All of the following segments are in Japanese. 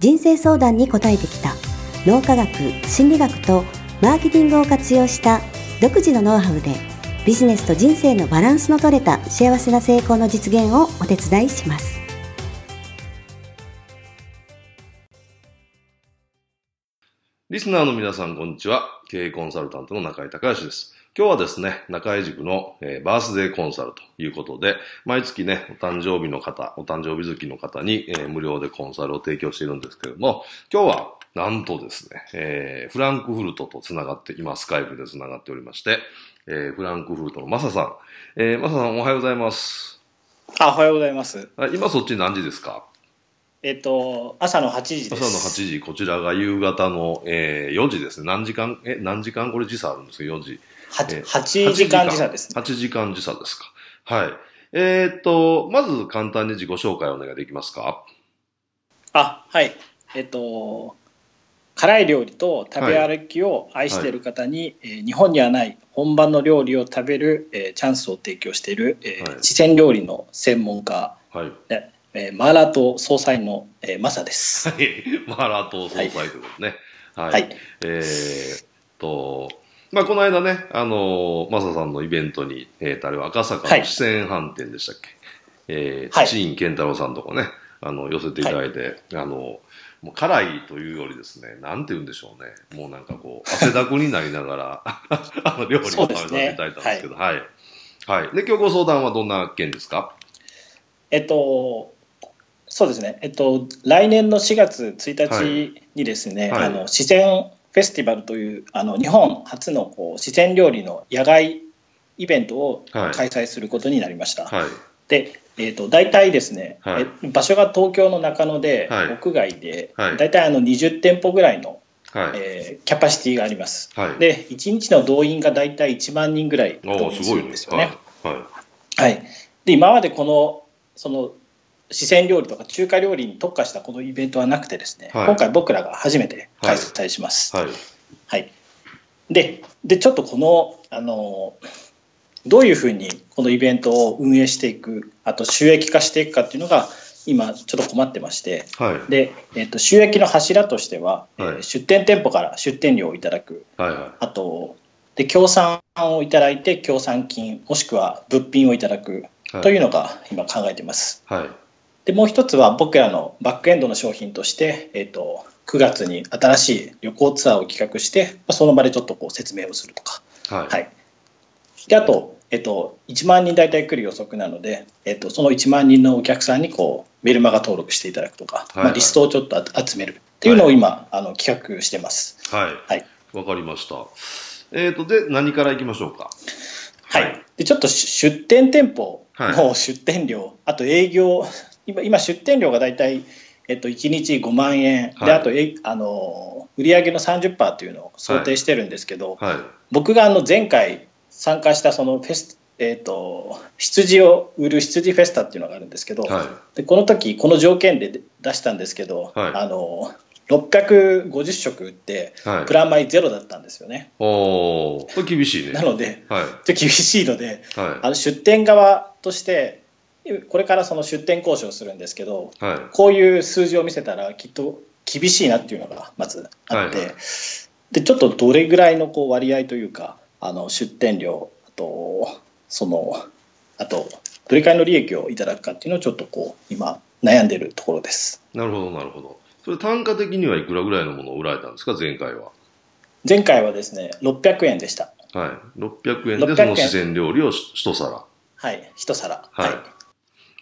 人生相談に応えてきた脳科学心理学とマーケティングを活用した独自のノウハウでビジネスと人生のバランスの取れた幸せな成功の実現をお手伝いしますリスナーの皆さん、こんにちは。経営コンサルタントの中井隆義です。今日はですね、中井塾の、えーバースデーコンサルということで、毎月ね、お誕生日の方、お誕生日月の方に、えー無料でコンサルを提供しているんですけれども、今日はなんとですね、えーフランクフルトとつながって、今スカイプでつながっておりまして、えーフランクフルトのマサさん。えーマサさんおはようございます。あ、おはようございます。あ今そっち何時ですか？えっと、朝の8時です。朝の8時、こちらが夕方の、えー4時ですね。何時間、え、何時間これ時差あるんですか ?4 時。はえー8時間時差です、ね。8時間時差ですか。はい。えーっと、まず簡単に自己紹介お願いできますか？あ、はい。えっと、辛い料理と食べ歩きを愛している方に、えー日本にはない本場の料理を食べる、えーチャンスを提供している、えーはい四川料理の専門家、はい。でえーマーラー島総裁の、えーマサです。はい。マーラー党総裁ということでね。はい。はい。えーっと、まあ、この間ね、あのマサさんのイベントに、えーあれは赤坂はい。の四川飯店でしたっけ、えー、はい。チーン健太郎さんとかね、あの、寄せていただいて、あの、もう辛いというよりですね、なんて言うんでしょうね。もうなんかこう、汗だくになりながら、あの、料理を食べさせていただいたんですけど、はい。はい。で、今日ご相談はどんな件ですか？えっと、そうですね、えっと、来年の4月1日にですね、はい。あの四川フェスティバルというあの日本初のこう四川料理の野外イベントをはい開催することになりました。はい。で、えっと大体ですね、はいえ場所が東京の中野で、はい屋外で、はい大体あの20店舗ぐらいの、はい。えーキャパシティがあります。はい。で、1日の動員が大体1万人ぐらいお動員するんですよね。はい。はい。はい、で今までこのその四川料理とか中華料理に特化したこのイベントはなくてですね、はい今回僕らが初めて開催します。はい。はいででちょっとこのあのどういうふうにこのイベントを運営していくあと収益化していくかっていうのが今ちょっと困ってましてはい。で、えっと収益の柱としては、えーはい出店店舗から出店料をいただくはい。はあとで協賛をいただいて協賛金もしくは物品をいただくい。というのが今考えています。はい。でもう一つは僕らのバックエンドの商品として、えー、と9月に新しい旅行ツアーを企画して、まあその場でちょっとこう説明をするとか、はい。はい、であと,、えー、と1万人大体来る予測なので、えー、とその1万人のお客さんにこうメルマガ登録していただくとか、はいはいまあ、リストをちょっとあ集めるっていうのを今、あの企画してます。はい。はいわかりました。えっ、と、で、何からいきましょうか？はい、でちょっと出出店店舗の出店料、あと営業、今、今出店料が大体、えっと、1日5万円、はいであとえあの売上の30%というのを想定してるんですけど、はい。僕があの前回参加したそのフェス、えっと、羊を売る羊フェスタっていうのがあるんですけど、はい。でこの時この条件で出したんですけど、はいあの650食売って、はいプ。ラマイゼロだったんですよね。おー、これ厳しいね。なので、はい。厳しいので、はあの出店側としてこれからその出店交渉をするんですけどい。はい。こういう数字を見せたらきっと厳しいなっていうのがまずあって、はいはでちょっとどれぐらいのこう割合というかあの出店料あとそのあとどれくらいの利益をいただくかっていうのをちょっとこう今悩んでるところですなるほど、なるほど。それ単価的にはいくらぐらいのものを売られたんですか、前回は。前回はですね600円でしたはい。600円で600その四川料理を一皿。はい一皿はい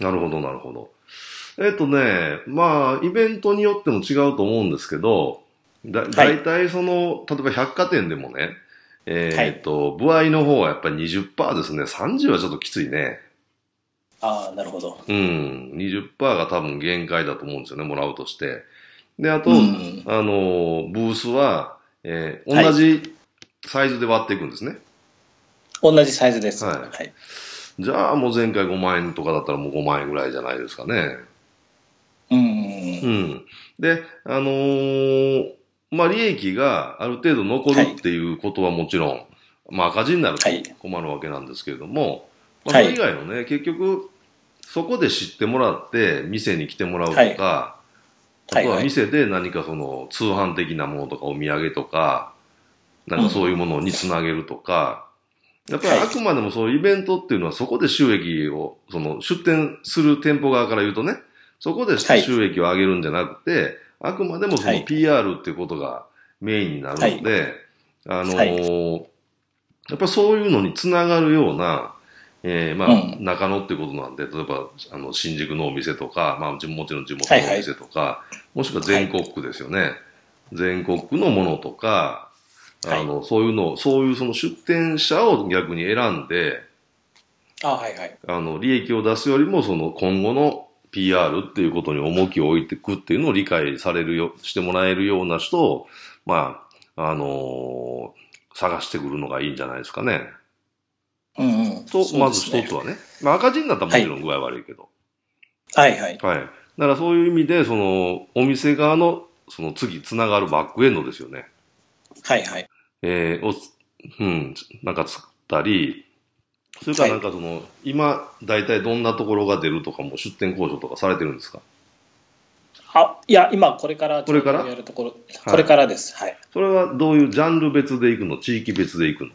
なるほど、なるほど。えっ、とね、まあ、イベントによっても違うと思うんですけど、だ、だいたいその、例えば百貨店でもね、えっ、と、部合の方はやっぱり20%ですね。30はちょっときついね。ああなるほどうん。20%が多分限界だと思うんですよね、もらうとして。で、あと、うんあの、ブースは、えーはい同じサイズで割っていくんですね。同じサイズです。はいはい。じゃあもう前回5万円とかだったらもう5万円ぐらいじゃないですかね。うん。うん。で、あのーまあ、利益がある程度残るっていうことはもちろん、まあ、赤字になるとはい困るわけなんですけれども、まあ、はいそれ以外のね、結局、そこで知ってもらって、店に来てもらうとか、はいあとはいははい店で何かその通販的なものとかお土産とか、なんかそういうものにつなげるとか、やっぱりはい。あくまでもそういうイベントっていうのはそこで収益を、その出店する店舗側から言うとね、そこではい。収益を上げるんじゃなくて、あくまでもそのはい。PR っていうことがメインになるので、あのーはい。やっぱそういうのにつながるような、えーまあ、うん。中野ってことなんで、例えば、あの、新宿のお店とか、まあ、じもちろん地元のお店とか、もしくは全国区ですよね。全国区のものとか、あの、そういうの、そういうその出店者を逆に選んで、あ、はいはい。あの、利益を出すよりも、その今後の PR っていうことに重きを置いていくっていうのを理解されるよ、してもらえるような人を、まあ、あのー探してくるのがいいんじゃないですかね。うんうん。と、そうまず一つはね。まあ赤字になったらもちろん具合悪いけど。はいはい。はい。だからそういう意味で、その、お店側の、その次つながるバックエンドですよね。はいはい。えー、をつ、うん、なんか作ったり、それからなんかその、今、大体どんなところが出るとかも出店交渉とかされてるんですか？あ、いや、今これからこれから？やるところ、これからです。はい。それはどういうジャンル別で行くの？地域別で行くの？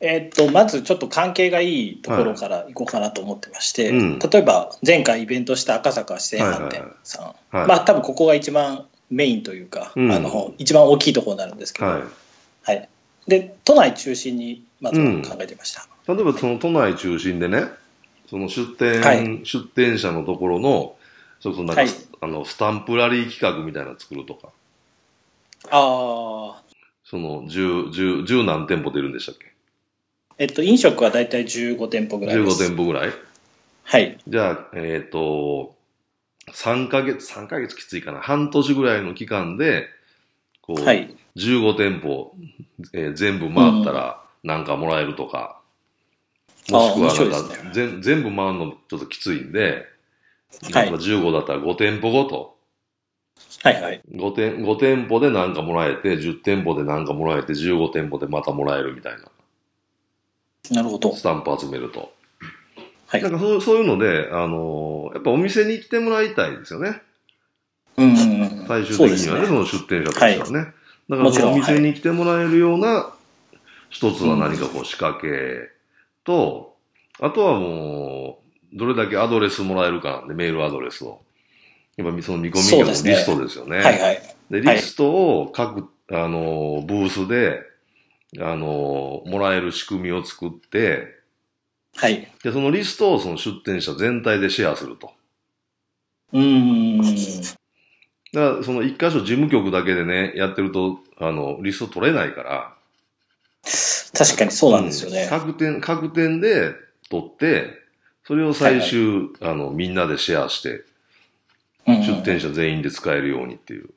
えーっと、まずちょっと関係がいいところから行こうかなと思ってまして、うん。例えば前回イベントした赤坂四川飯店さん、はい。まあ多分ここが一番メインというか、うんあの一番大きいところになるんですけど、はい。はいで都内中心にまずは考えてました。例えばその都内中心でね、その出店、はい出店者のところの、それなんか、はいあの、スタンプラリー企画みたいなの作るとか、ああ、その、十、十、十何店舗出るんでしたっけ？えっと、飲食はだいたい15店舗ぐらいで ?15 す。店舗ぐらい？はい。じゃあ、えっ、と、3ヶ月、3ヶ月きついかな。半年ぐらいの期間で、こう、はい。15店舗、えー全部回ったらなんかもらえるとか、もしくはなんかね全全部回るのちょっときついんで、はい例えば15だったら5店舗ごと、はいはい。5店 ,5 店舗でなんかもらえて、10店舗でなんかもらえて、15店舗でまたもらえるみたいな。なるほど。スタンプ集めると。はい。なんかそうそういうので、あのーやっぱお店に来てもらいたいですよね。うんうんうん。最終そう的にはね、ですねその出店者としてはね。だからそのお店に来てもらえるような、一つは何かこう仕掛けと、あとはもう、どれだけアドレスもらえるかなんで、メールアドレスを。やっぱその見込み客のリストですよね。はいはい。で、リストを各、あの、ブースで、あの、もらえる仕組みを作って、はい。で、そのリストをその出店者全体でシェアすると。うーん。だから、その一箇所事務局だけでね、やってると、あの、リスト取れないから。確かにそうなんですよね。うん各店、各店で取って、それを最終、あの、みんなでシェアして、うんうん出店者全員で使えるようにっていう。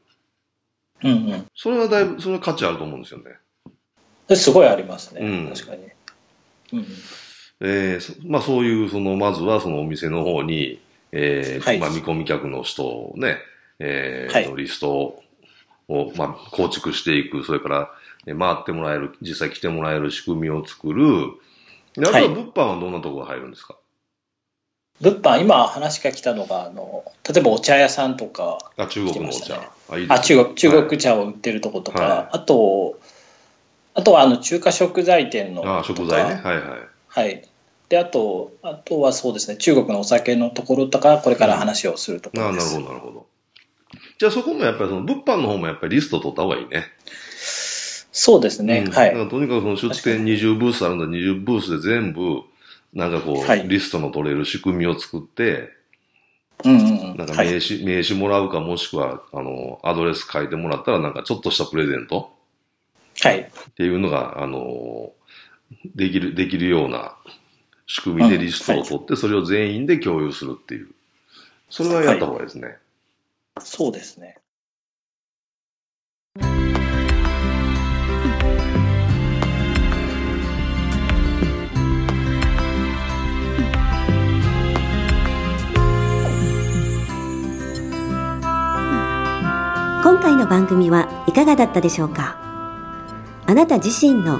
うんうん。それはだいぶ、それは価値あると思うんですよね。すごいありますね。うん確かに。うん。えーそまあそういう、その、まずはそのお店の方に、えーはいまあ見込み客の人をね、えーはいのリストを、まあ構築していく、それから、えー回ってもらえる、実際来てもらえる仕組みを作る。であとははい物販はどんなところが入るんですか、物販、今話が来たのが、あの、例えばお茶屋さんとか、あ、中国のお茶。あ、いいあ、中国、中はい国茶を売ってるとことか、はいあと、あとはあの中華食材店のとか。あ、食材ね。はいはい。はい。で、あと、あとはそうですね、中国のお酒のところとか、これから話をするとこあなるろです。ほど、なるほど。じゃあそこもやっぱりその物販の方もやっぱりリスト取った方がいいね。そうですね、うんはい。とにかくその出店20ブースあるんだ、20ブースで全部、なんかこう、はいリストの取れる仕組みを作って、うんうんうん。なんかはい。名刺、名刺もらうかもしくは、あの、アドレス書いてもらったらなんかちょっとしたプレゼントはい。っていうのが、あの、できる、できるような仕組みでリストを取って、それを全員で共有するっていう。それはやった方がいいですね。はい、そうですね。今回の番組はいかがだったでしょうか？あなた自身の